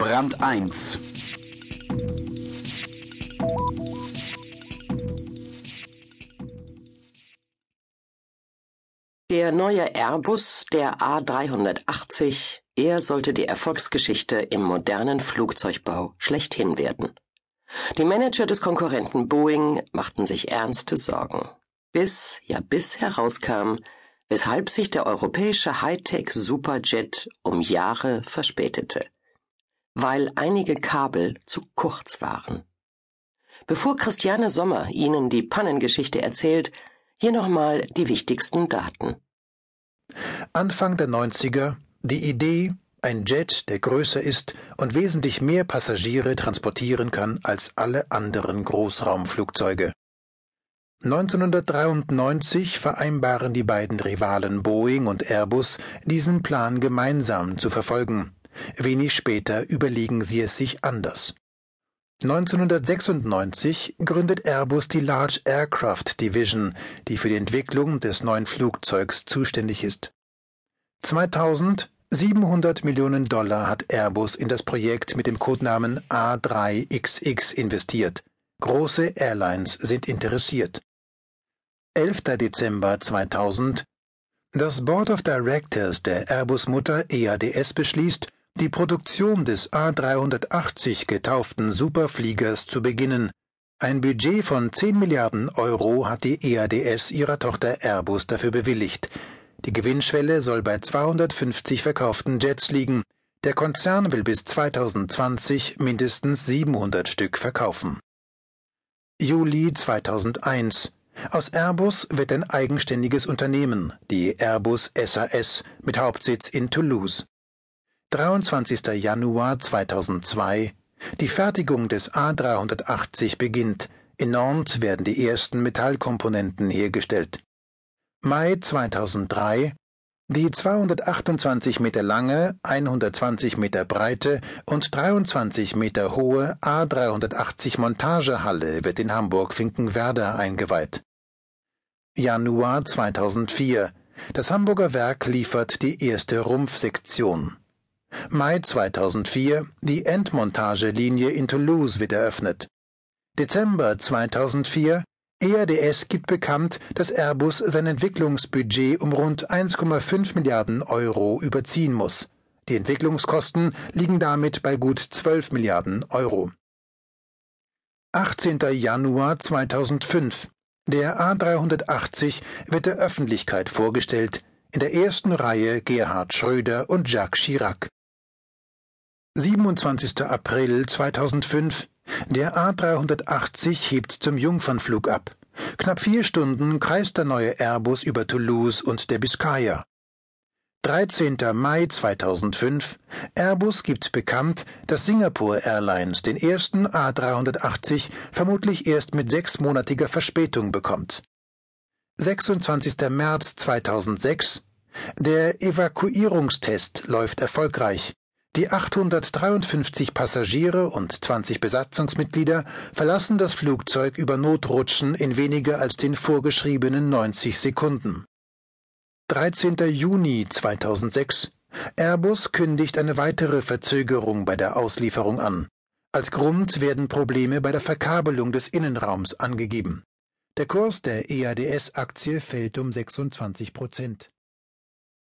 Brand 1 Der neue Airbus, der A380, er sollte die Erfolgsgeschichte im modernen Flugzeugbau schlechthin werden. Die Manager des Konkurrenten Boeing machten sich ernste Sorgen. Bis, ja bis herauskam, weshalb sich der europäische Hightech Superjet um Jahre verspätete. Weil einige Kabel zu kurz waren. Bevor Christiane Sommer Ihnen die Pannengeschichte erzählt, hier nochmal die wichtigsten Daten. Anfang der 90er die Idee, ein Jet, der größer ist und wesentlich mehr Passagiere transportieren kann als alle anderen Großraumflugzeuge. 1993 vereinbaren die beiden Rivalen Boeing und Airbus, diesen Plan gemeinsam zu verfolgen. Wenig später überlegen sie es sich anders. 1996 gründet Airbus die Large Aircraft Division, die für die Entwicklung des neuen Flugzeugs zuständig ist. 2000 700 Millionen Dollar hat Airbus in das Projekt mit dem Codenamen A3XX investiert. Große Airlines sind interessiert. 11. Dezember 2000 Das Board of Directors der Airbus-Mutter EADS beschließt, die Produktion des A380 getauften Superfliegers zu beginnen. Ein Budget von 10 Milliarden Euro hat die EADS ihrer Tochter Airbus dafür bewilligt. Die Gewinnschwelle soll bei 250 verkauften Jets liegen. Der Konzern will bis 2020 mindestens 700 Stück verkaufen. Juli 2001 aus Airbus wird ein eigenständiges Unternehmen, die Airbus SAS, mit Hauptsitz in Toulouse. 23. Januar 2002 Die Fertigung des A380 beginnt. In Nantes werden die ersten Metallkomponenten hergestellt. Mai 2003 Die 228 Meter lange, 120 Meter breite und 23 Meter hohe A380 Montagehalle wird in Hamburg-Finkenwerder eingeweiht. Januar 2004 Das Hamburger Werk liefert die erste Rumpfsektion. Mai 2004 Die Endmontagelinie in Toulouse wird eröffnet. Dezember 2004 EADS gibt bekannt, dass Airbus sein Entwicklungsbudget um rund 1,5 Milliarden Euro überziehen muss. Die Entwicklungskosten liegen damit bei gut 12 Milliarden Euro. 18. Januar 2005 Der A380 wird der Öffentlichkeit vorgestellt, in der ersten Reihe Gerhard Schröder und Jacques Chirac. 27. April 2005 Der A380 hebt zum Jungfernflug ab. Knapp vier Stunden kreist der neue Airbus über Toulouse und der Biscaya. 13. Mai 2005 Airbus gibt bekannt, dass Singapore Airlines den ersten A380 vermutlich erst mit sechsmonatiger Verspätung bekommt. 26. März 2006 Der Evakuierungstest läuft erfolgreich. Die 853 Passagiere und 20 Besatzungsmitglieder verlassen das Flugzeug über Notrutschen in weniger als den vorgeschriebenen 90 Sekunden. 13. Juni 2006 Airbus kündigt eine weitere Verzögerung bei der Auslieferung an. Als Grund werden Probleme bei der Verkabelung des Innenraums angegeben. Der Kurs der EADS-Aktie fällt um 26 Prozent.